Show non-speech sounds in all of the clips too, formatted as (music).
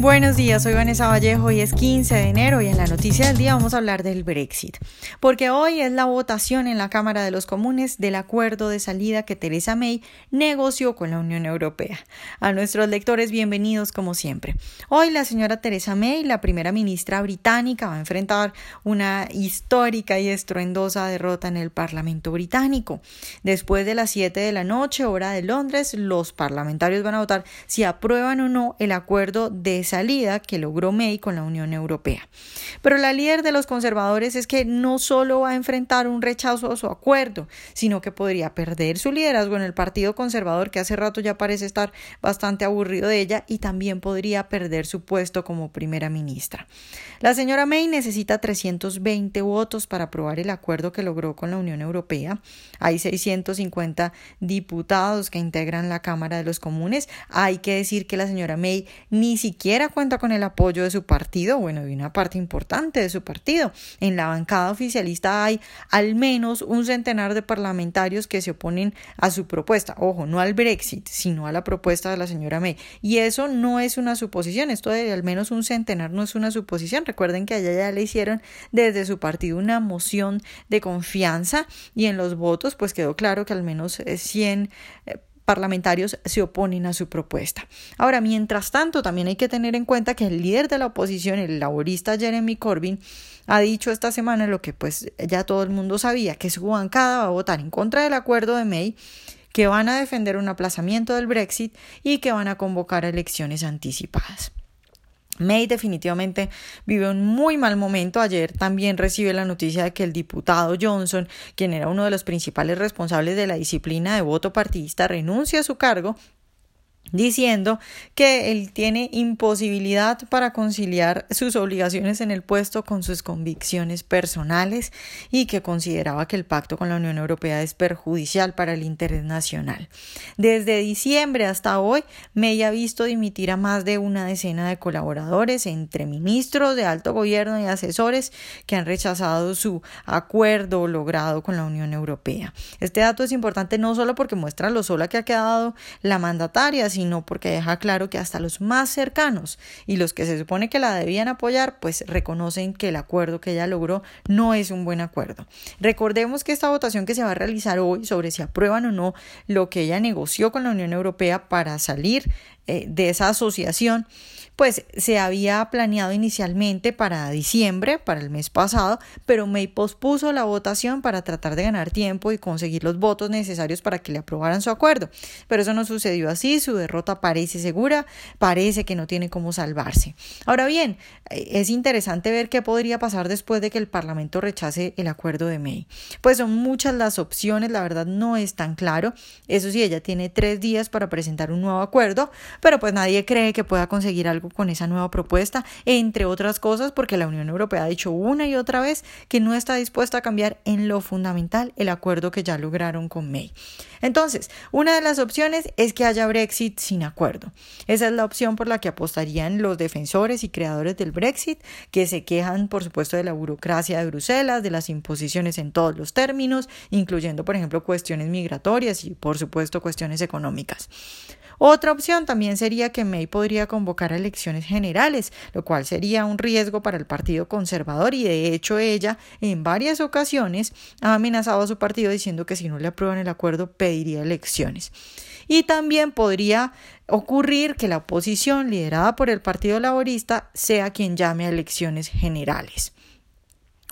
Buenos días, soy Vanessa Vallejo y es 15 de enero y en la noticia del día vamos a hablar del Brexit, porque hoy es la votación en la Cámara de los Comunes del acuerdo de salida que Theresa May negoció con la Unión Europea. A nuestros lectores, bienvenidos como siempre. Hoy la señora Theresa May, la primera ministra británica, va a enfrentar una histórica y estruendosa derrota en el Parlamento británico. Después de las 7 de la noche, hora de Londres, los parlamentarios van a votar si aprueban o no el acuerdo de salida que logró May con la Unión Europea. Pero la líder de los conservadores es que no solo va a enfrentar un rechazo a su acuerdo, sino que podría perder su liderazgo en el Partido Conservador, que hace rato ya parece estar bastante aburrido de ella, y también podría perder su puesto como primera ministra. La señora May necesita 320 votos para aprobar el acuerdo que logró con la Unión Europea. Hay 650 diputados que integran la Cámara de los Comunes. Hay que decir que la señora May ni siquiera cuenta con el apoyo de su partido, bueno, de una parte importante de su partido. En la bancada oficialista hay al menos un centenar de parlamentarios que se oponen a su propuesta. Ojo, no al Brexit, sino a la propuesta de la señora May. Y eso no es una suposición, esto de al menos un centenar no es una suposición. Recuerden que allá ya le hicieron desde su partido una moción de confianza y en los votos pues quedó claro que al menos 100 parlamentarios se oponen a su propuesta. Ahora, mientras tanto, también hay que tener en cuenta que el líder de la oposición, el laborista Jeremy Corbyn, ha dicho esta semana lo que pues ya todo el mundo sabía, que su bancada va a votar en contra del acuerdo de May que van a defender un aplazamiento del Brexit y que van a convocar elecciones anticipadas. May definitivamente vive un muy mal momento. Ayer también recibe la noticia de que el diputado Johnson, quien era uno de los principales responsables de la disciplina de voto partidista, renuncia a su cargo diciendo que él tiene imposibilidad para conciliar sus obligaciones en el puesto con sus convicciones personales y que consideraba que el pacto con la Unión Europea es perjudicial para el interés nacional. Desde diciembre hasta hoy, May ha visto dimitir a más de una decena de colaboradores entre ministros de alto gobierno y asesores que han rechazado su acuerdo logrado con la Unión Europea. Este dato es importante no solo porque muestra lo sola que ha quedado la mandataria, sino porque deja claro que hasta los más cercanos y los que se supone que la debían apoyar, pues reconocen que el acuerdo que ella logró no es un buen acuerdo. Recordemos que esta votación que se va a realizar hoy sobre si aprueban o no lo que ella negoció con la Unión Europea para salir eh, de esa asociación, pues se había planeado inicialmente para diciembre, para el mes pasado, pero May pospuso la votación para tratar de ganar tiempo y conseguir los votos necesarios para que le aprobaran su acuerdo. Pero eso no sucedió así, su derrota parece segura, parece que no tiene cómo salvarse. Ahora bien, eh, es interesante ver qué podría pasar después de que el Parlamento rechace el acuerdo de May. Pues son muchas las opciones, la verdad no es tan claro. Eso sí, ella tiene tres días para presentar un nuevo acuerdo, pero pues nadie cree que pueda conseguir algo con esa nueva propuesta, entre otras cosas porque la Unión Europea ha dicho una y otra vez que no está dispuesta a cambiar en lo fundamental el acuerdo que ya lograron con May. Entonces, una de las opciones es que haya Brexit sin acuerdo. Esa es la opción por la que apostarían los defensores y creadores del Brexit, que se quejan, por supuesto, de la burocracia de Bruselas, de las imposiciones en todos los términos, incluyendo, por ejemplo, cuestiones migratorias y, por supuesto, cuestiones económicas. Otra opción también sería que May podría convocar elecciones generales, lo cual sería un riesgo para el Partido Conservador y de hecho ella en varias ocasiones ha amenazado a su partido diciendo que si no le aprueban el acuerdo pediría elecciones. Y también podría ocurrir que la oposición liderada por el Partido Laborista sea quien llame a elecciones generales.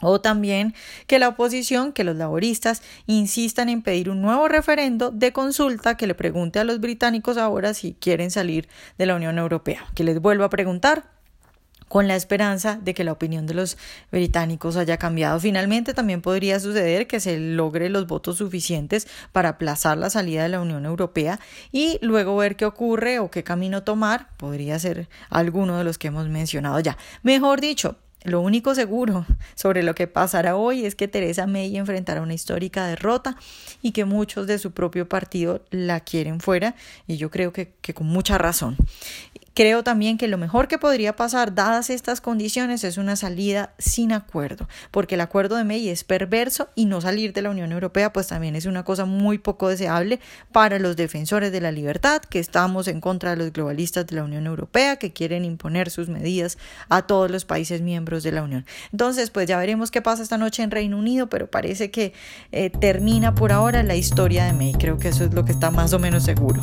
O también que la oposición, que los laboristas insistan en pedir un nuevo referendo de consulta que le pregunte a los británicos ahora si quieren salir de la Unión Europea, que les vuelva a preguntar con la esperanza de que la opinión de los británicos haya cambiado. Finalmente, también podría suceder que se logre los votos suficientes para aplazar la salida de la Unión Europea y luego ver qué ocurre o qué camino tomar. Podría ser alguno de los que hemos mencionado ya. Mejor dicho, lo único seguro (laughs) sobre lo que pasará hoy es que Teresa May enfrentará una histórica derrota y que muchos de su propio partido la quieren fuera y yo creo que, que con mucha razón. Creo también que lo mejor que podría pasar, dadas estas condiciones, es una salida sin acuerdo, porque el acuerdo de May es perverso y no salir de la Unión Europea pues también es una cosa muy poco deseable para los defensores de la libertad, que estamos en contra de los globalistas de la Unión Europea, que quieren imponer sus medidas a todos los países miembros de la Unión. Entonces, pues ya veremos qué pasa esta noche en Reino Unido, pero parece que eh, termina por ahora la historia de May. Creo que eso es lo que está más o menos seguro.